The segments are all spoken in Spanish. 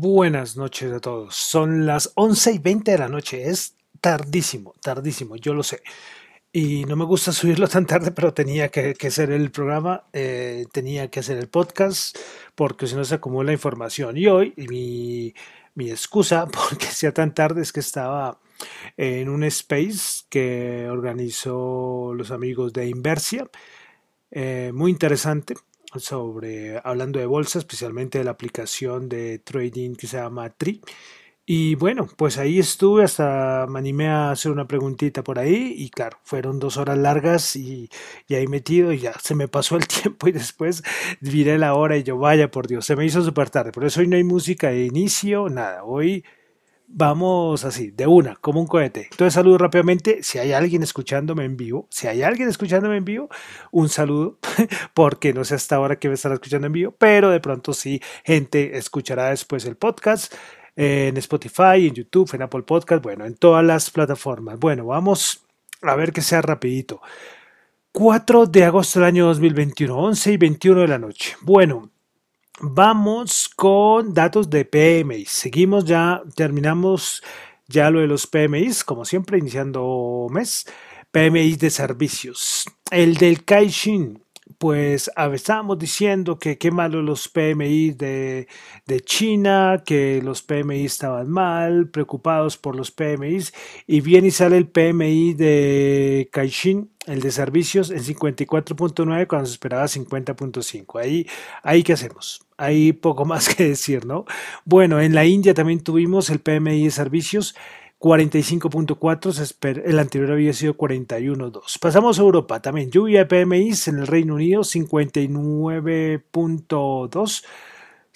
Buenas noches a todos. Son las 11 y 20 de la noche. Es tardísimo, tardísimo, yo lo sé. Y no me gusta subirlo tan tarde, pero tenía que, hacer el programa, eh, tenía que hacer el podcast, porque si no se acumula información. Y hoy mi, mi excusa porque sea tan tarde es que estaba en un space que organizó los amigos de Inversia. Eh, muy interesante sobre hablando de bolsa, especialmente de la aplicación de trading que se llama Tri. Y bueno, pues ahí estuve, hasta me animé a hacer una preguntita por ahí y claro, fueron dos horas largas y, y ahí metido y ya se me pasó el tiempo y después viré la hora y yo vaya por Dios, se me hizo súper tarde, por eso hoy no hay música de inicio, nada, hoy Vamos así, de una, como un cohete. Entonces saludo rápidamente, si hay alguien escuchándome en vivo, si hay alguien escuchándome en vivo, un saludo, porque no sé hasta ahora que estará escuchando en vivo, pero de pronto sí, gente escuchará después el podcast en Spotify, en YouTube, en Apple Podcast, bueno, en todas las plataformas. Bueno, vamos a ver que sea rapidito. 4 de agosto del año 2021, 11 y 21 de la noche. Bueno, Vamos con datos de PMI. Seguimos ya, terminamos ya lo de los PMIs, como siempre, iniciando mes. PMI de servicios. El del Caixin, pues estábamos diciendo que qué malo los PMI de, de, China, que los PMI estaban mal, preocupados por los PMI, y viene y sale el PMI de Caixin el de servicios en 54.9 cuando se esperaba 50.5. Ahí, ahí qué hacemos. Hay poco más que decir, ¿no? Bueno, en la India también tuvimos el PMI de servicios 45.4, el anterior había sido 41.2. Pasamos a Europa también, lluvia de PMI en el Reino Unido 59.2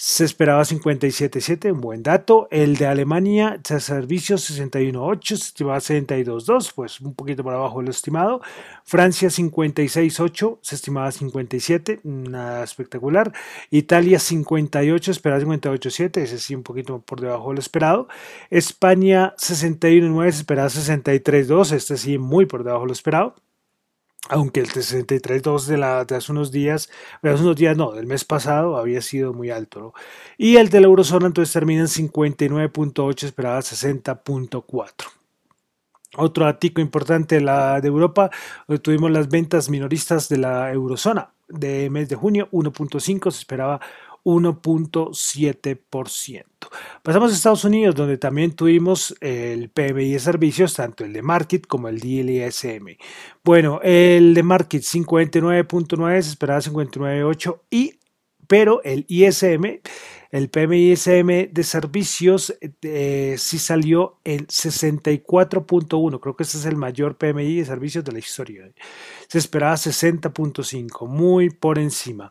se esperaba 57.7, un buen dato. El de Alemania, servicios 61.8, se estimaba 72.2, pues un poquito por abajo de lo estimado. Francia 56.8, se estimaba 57, nada espectacular. Italia 58, esperaba 58.7, ese sí un poquito por debajo de lo esperado. España 61.9, se esperaba 63.2, este sí muy por debajo de lo esperado aunque el 63.2 de, la, de hace unos días, hace unos días no, del mes pasado había sido muy alto. Y el de la eurozona entonces termina en 59.8, esperaba 60.4. Otro atico importante la, de Europa, tuvimos las ventas minoristas de la eurozona de mes de junio, 1.5, se esperaba 1.7%. Pasamos a Estados Unidos, donde también tuvimos el PMI de servicios, tanto el de Market como el DLSM. Bueno, el de Market 59.9, se esperaba 59.8 y pero el ISM, el PMI ISM de servicios, eh, sí salió en 64.1. Creo que ese es el mayor PMI de servicios de la historia. Se esperaba 60.5, muy por encima.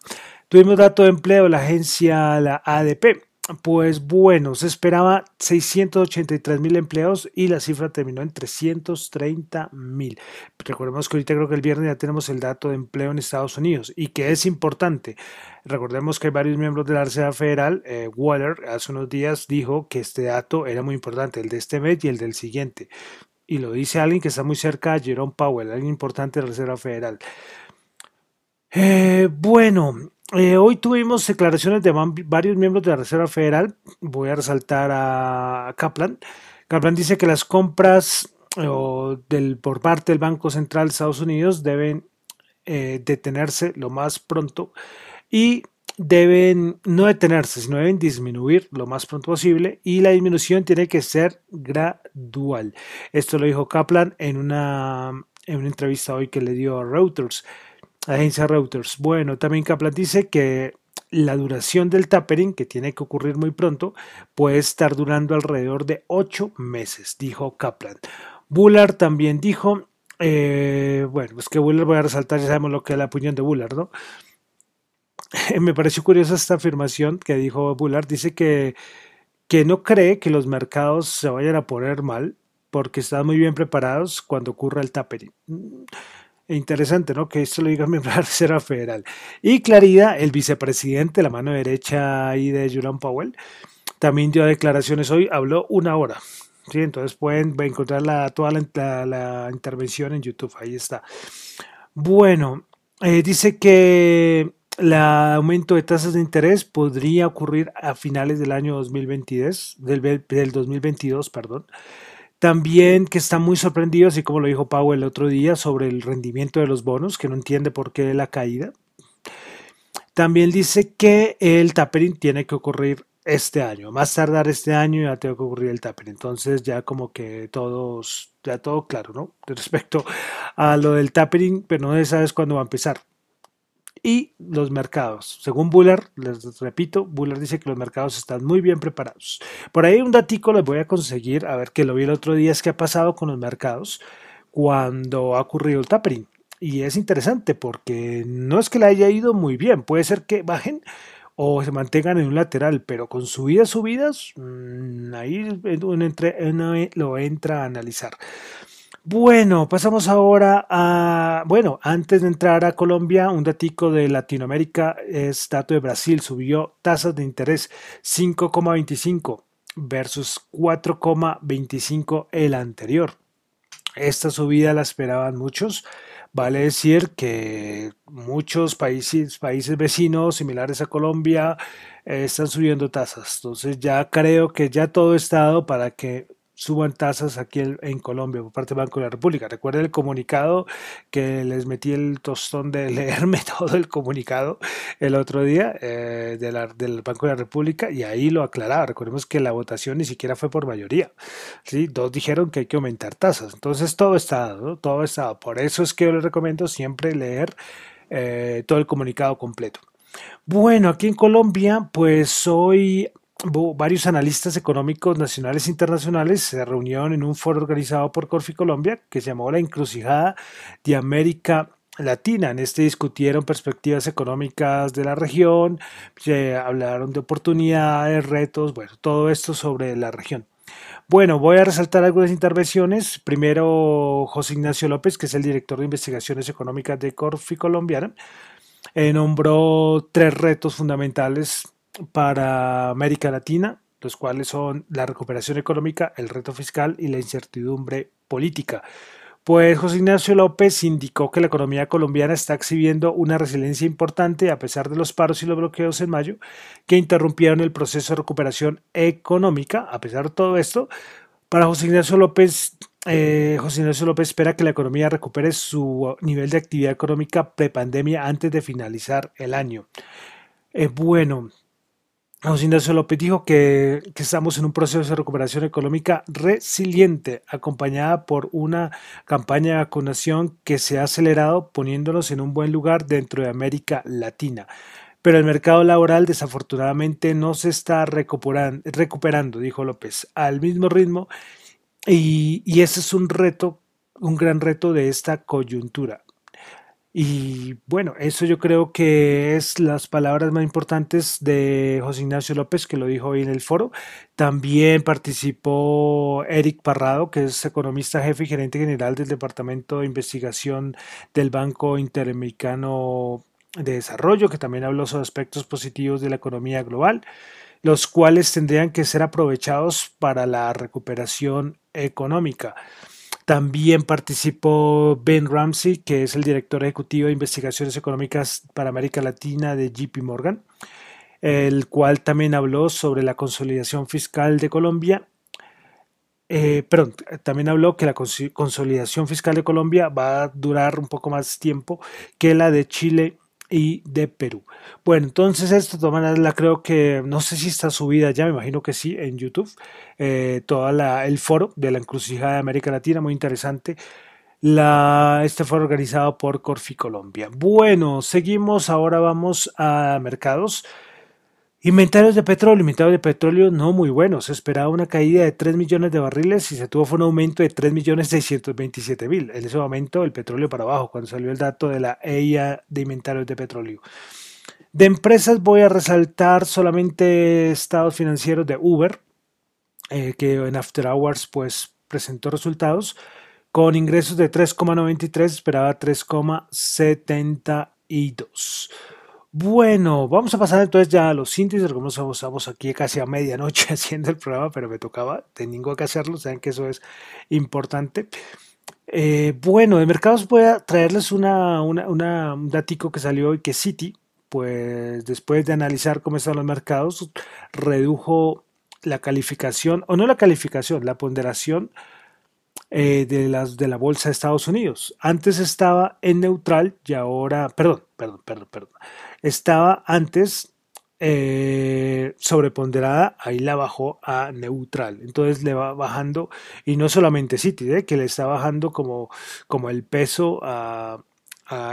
Tuvimos dato de empleo de la agencia, la ADP. Pues bueno, se esperaba 683 mil empleos y la cifra terminó en 330 mil. Recordemos que ahorita creo que el viernes ya tenemos el dato de empleo en Estados Unidos y que es importante. Recordemos que varios miembros de la Reserva Federal. Eh, Waller hace unos días dijo que este dato era muy importante, el de este mes y el del siguiente. Y lo dice alguien que está muy cerca de Jerome Powell, alguien importante de la Reserva Federal. Eh, bueno, eh, hoy tuvimos declaraciones de varios miembros de la Reserva Federal. Voy a resaltar a Kaplan. Kaplan dice que las compras del, por parte del Banco Central de Estados Unidos deben eh, detenerse lo más pronto y deben no detenerse, sino deben disminuir lo más pronto posible y la disminución tiene que ser gradual. Esto lo dijo Kaplan en una, en una entrevista hoy que le dio a Reuters agencia Reuters. Bueno, también Kaplan dice que la duración del tapering, que tiene que ocurrir muy pronto, puede estar durando alrededor de ocho meses, dijo Kaplan. Bullard también dijo, eh, bueno, pues que Bullard voy a resaltar, ya sabemos lo que es la opinión de Bullard, ¿no? Me pareció curiosa esta afirmación que dijo Bullard, dice que, que no cree que los mercados se vayan a poner mal porque están muy bien preparados cuando ocurra el tapering. E interesante, ¿no? Que esto lo diga miembro de la Reserva Federal. Y Clarida, el vicepresidente, la mano derecha ahí de Jerome Powell, también dio declaraciones hoy, habló una hora. ¿sí? Entonces pueden encontrar toda la, intervención en YouTube, ahí está. Bueno, eh, dice que el aumento de tasas de interés podría ocurrir a finales del año 2022, del, del 2022, perdón. También que está muy sorprendido, así como lo dijo Pau el otro día, sobre el rendimiento de los bonos, que no entiende por qué la caída. También dice que el tapering tiene que ocurrir este año, más tardar este año ya tengo que ocurrir el tapering. Entonces ya como que todos, ya todo claro, ¿no? Respecto a lo del tapering, pero no sabes cuándo va a empezar y los mercados. Según Buller, les repito, Buller dice que los mercados están muy bien preparados. Por ahí un datico les voy a conseguir, a ver que lo vi el otro día, es que ha pasado con los mercados cuando ha ocurrido el tapering. Y es interesante porque no es que le haya ido muy bien, puede ser que bajen o se mantengan en un lateral, pero con subidas, subidas, mm, ahí uno lo entra a analizar. Bueno, pasamos ahora a, bueno, antes de entrar a Colombia, un datico de Latinoamérica es dato de Brasil, subió tasas de interés 5,25 versus 4,25 el anterior. Esta subida la esperaban muchos. Vale decir que muchos países, países vecinos similares a Colombia están subiendo tasas. Entonces ya creo que ya todo está dado para que suban tasas aquí en, Colombia por parte del Banco de la República. Recuerden el comunicado que les metí el tostón de leerme todo el comunicado el otro día eh, del Banco de la República y ahí lo aclaraba. Recordemos que la votación ni siquiera fue por mayoría. ¿sí? Dos dijeron que hay que aumentar tasas. Entonces todo está dado, todo está dado. Por eso es que yo les recomiendo siempre leer eh, todo el comunicado completo. Bueno, aquí en Colombia, pues hoy varios analistas económicos nacionales e internacionales se reunieron en un foro organizado por Corfi Colombia que se llamó La Encrucijada de América Latina. En este discutieron perspectivas económicas de la región, se hablaron de oportunidades, retos, bueno, todo esto sobre la región. Bueno, voy a resaltar algunas intervenciones. Primero, José Ignacio López, que es el director de investigaciones económicas de Corfi Colombiana, eh, nombró tres retos fundamentales para América Latina, los cuales son la recuperación económica, el reto fiscal y la incertidumbre política. Pues José Ignacio López indicó que la economía colombiana está exhibiendo una resiliencia importante a pesar de los paros y los bloqueos en mayo que interrumpieron el proceso de recuperación económica. A pesar de todo esto, para José Ignacio López, eh, José Ignacio López espera que la economía recupere su nivel de actividad económica prepandemia antes de finalizar el año. Eh, bueno, José Ignacio López dijo que, estamos en un proceso de recuperación económica resiliente, acompañada por una campaña de vacunación que se ha acelerado poniéndonos en un buen lugar dentro de América Latina. Pero el mercado laboral desafortunadamente no se está recuperando, dijo López, al mismo ritmo y, y ese es un reto, un gran reto de esta coyuntura. Y bueno, eso yo creo que es las palabras más importantes de José Ignacio López, que lo dijo hoy en el foro. También participó Eric Parrado, que es economista jefe y gerente general del Departamento de Investigación del Banco Interamericano de Desarrollo, que también habló sobre aspectos positivos de la economía global, los cuales tendrían que ser aprovechados para la recuperación económica. También participó Ben Ramsey, que es el director ejecutivo de investigaciones económicas para América Latina de JP Morgan, el cual también habló sobre la consolidación fiscal de Colombia. Eh, perdón, también habló que la consolidación fiscal de Colombia va a durar un poco más tiempo que la de Chile y de Perú. Bueno, entonces esto de la creo que, no sé si está subida ya, me imagino que sí, en YouTube, eh, todo el foro de la encrucijada de América Latina, muy interesante. La, este fue organizado por Corfi Colombia. Bueno, seguimos, ahora vamos a mercados. Inventarios de petróleo, inventarios de petróleo no muy buenos. Se esperaba una caída de 3 millones de barriles y se tuvo un aumento de 3 millones 627 mil. En ese momento el petróleo para abajo, cuando salió el dato de la EIA de inventarios de petróleo. De empresas voy a resaltar solamente estados financieros de Uber, eh, que en After Hours pues presentó resultados con ingresos de 3,93, esperaba 3,72. Bueno, vamos a pasar entonces ya a los índices, como estamos aquí casi a medianoche haciendo el programa, pero me tocaba, tengo que hacerlo, saben que eso es importante. Eh, bueno, de mercados voy a traerles una, una, un datico que salió hoy, que Citi, pues después de analizar cómo están los mercados, redujo la calificación, o no la calificación, la ponderación eh, de, las, de la bolsa de Estados Unidos. Antes estaba en neutral y ahora, perdón, perdón, perdón, perdón. Estaba antes eh, sobreponderada, ahí la bajó a neutral. Entonces le va bajando, y no solamente City, ¿eh? que le está bajando como, como el peso a,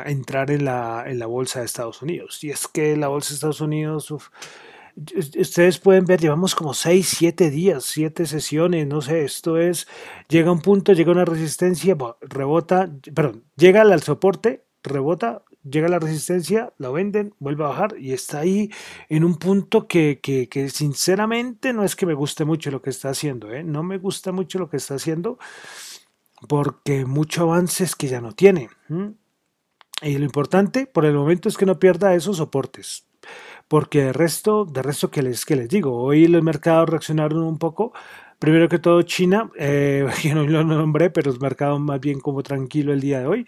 entrar en la, en la bolsa de Estados Unidos. Y es que la bolsa de Estados Unidos, ustedes pueden ver, llevamos como 6, 7 días, 7 sesiones, no sé, esto es, llega un punto, llega una resistencia, rebota, perdón, llega al soporte, rebota, llega la resistencia, lo venden, vuelve a bajar y está ahí en un punto que, que, que sinceramente no es que me guste mucho lo que está haciendo, ¿eh? no me gusta mucho lo que está haciendo porque mucho avance es que ya no tiene. Y lo importante por el momento es que no pierda esos soportes. Porque de resto, de resto que les, que les digo, hoy los mercados reaccionaron un poco. Primero que todo China, eh, que no lo nombré, pero el mercado más bien como tranquilo el día de hoy.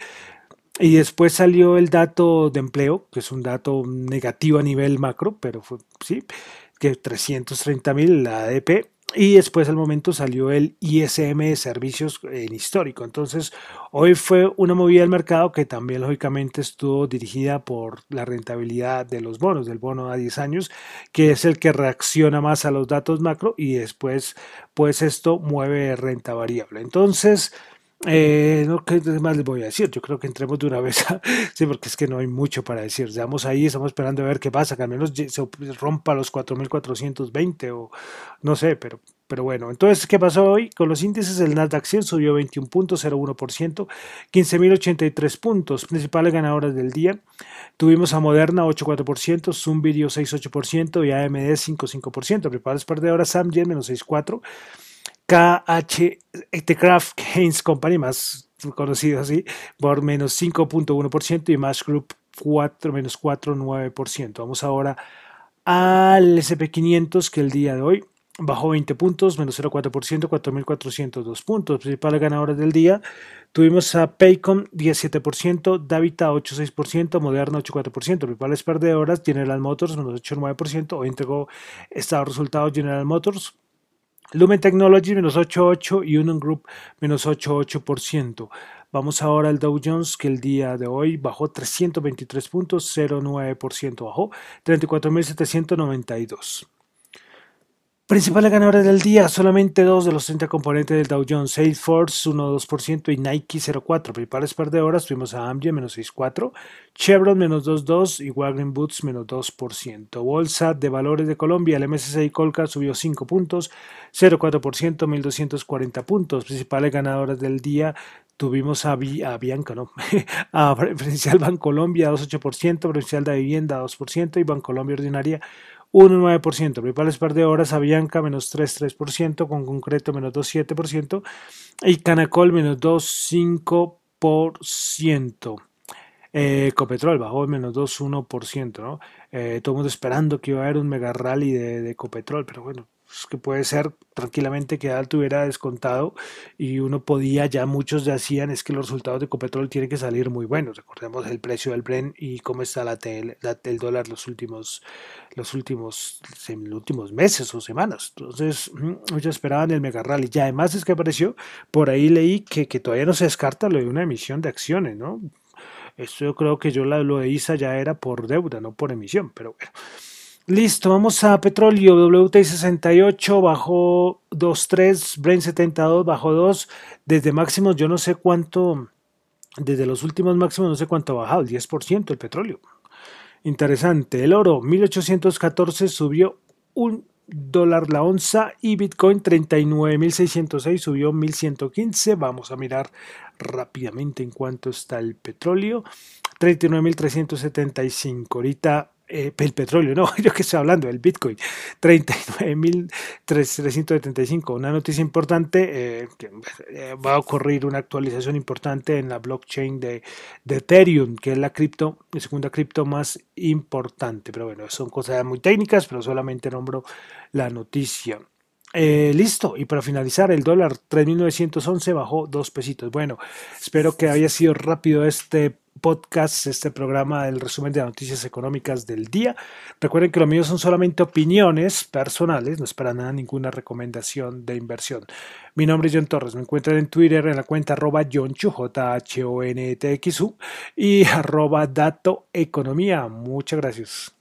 Y después salió el dato de empleo, que es un dato negativo a nivel macro, pero fue, sí, que 330 mil, la ADP, y después al momento salió el ISM de servicios en histórico. Entonces, hoy fue una movida del mercado que también lógicamente estuvo dirigida por la rentabilidad de los bonos, del bono a 10 años, que es el que reacciona más a los datos macro y después, pues esto mueve renta variable. Entonces, eh, no, ¿qué más les voy a decir? Yo creo que entremos de una vez, sí, porque es que no hay mucho para decir. Estamos ahí, estamos esperando a ver qué pasa, que al menos se rompa los 4.420 o no sé, pero, pero bueno. Entonces, ¿qué pasó hoy? Con los índices, el Nasdaq 100 subió 21.01%, 15.083 puntos. Principales ganadoras del día. Tuvimos a Moderna 8.4%, Zoom Video 6.8% y AMD 5.5%. Principales perdedoras, Samgen menos 6.4%. KH The Craft Haynes Company, más conocido así, por menos 5.1% y Mash Group 4, menos 4.9%. Vamos ahora al SP500 que el día de hoy bajó 20 puntos, menos 0,4%, 4.402 puntos. Principales ganadores del día tuvimos a Paycom 17%, Davita 8,6%, Moderna 8,4%. Principales perdedoras, General Motors menos 8,9%. Hoy entregó estados resultados General Motors Lumen Technologies menos 8,8 y Union Group menos 8,8%. Vamos ahora al Dow Jones que el día de hoy bajó 323 puntos, 0,9% bajó, 34.792. Principales ganadores del día, solamente dos de los 30 componentes del Dow Jones, Salesforce 1,2% y Nike 0,4%. Principales perdedoras tuvimos a Amgen menos 6,4%, Chevron menos 2,2% y Wagner Boots menos 2%. Bolsa de Valores de Colombia, el MSCI Colca subió 5 puntos, 0,4%, 1.240 puntos. Principales ganadoras del día tuvimos a, a Bianca, ¿no? a Preferencial Bancolombia 2,8%, Preferencial de Vivienda 2% y Bancolombia Ordinaria 1,9%. Principales perdedoras, Avianca menos 3,3%, con concreto menos 2,7% y Canacol menos 2,5%. Eh, Copetrol bajó menos 2,1%, ¿no? Eh, todo el mundo esperando que iba a haber un mega rally de, de Copetrol, pero bueno, pues, que puede ser tranquilamente que alto hubiera descontado y uno podía, ya muchos ya hacían, es que los resultados de Copetrol tienen que salir muy buenos. Recordemos el precio del Bren y cómo está la, el dólar los últimos, los últimos, los últimos meses o semanas. Entonces, muchos esperaban el mega rally. Y además es que apareció, por ahí leí que, que todavía no se descarta lo de una emisión de acciones, ¿no? Esto yo creo que yo lo de ISA ya era por deuda, no por emisión, pero bueno. Listo, vamos a petróleo. WTI 68 bajó 2.3, Brain 72 bajó 2. Desde máximos, yo no sé cuánto, desde los últimos máximos, no sé cuánto ha bajado, el 10% el petróleo. Interesante. El oro 1814 subió un dólar la onza y Bitcoin 39.606 subió 1.115. Vamos a mirar rápidamente en cuánto está el petróleo. 39.375. Ahorita eh, el petróleo, no, yo que estoy hablando, el Bitcoin, 39.375. Una noticia importante, eh, eh, va a ocurrir una actualización importante en la blockchain de, de Ethereum, que es la cripto, la segunda cripto más importante. Pero bueno, son cosas muy técnicas, pero solamente nombro la noticia. Listo, y para finalizar, el dólar 3.911 bajó dos pesitos. Bueno, espero que haya sido rápido este podcast, este programa del resumen de noticias económicas del día. Recuerden que lo mío son solamente opiniones personales, no es para nada ninguna recomendación de inversión. Mi nombre es John Torres, me encuentran en Twitter en la cuenta arroba J H O N T X U y arroba Dato Economía. Muchas gracias.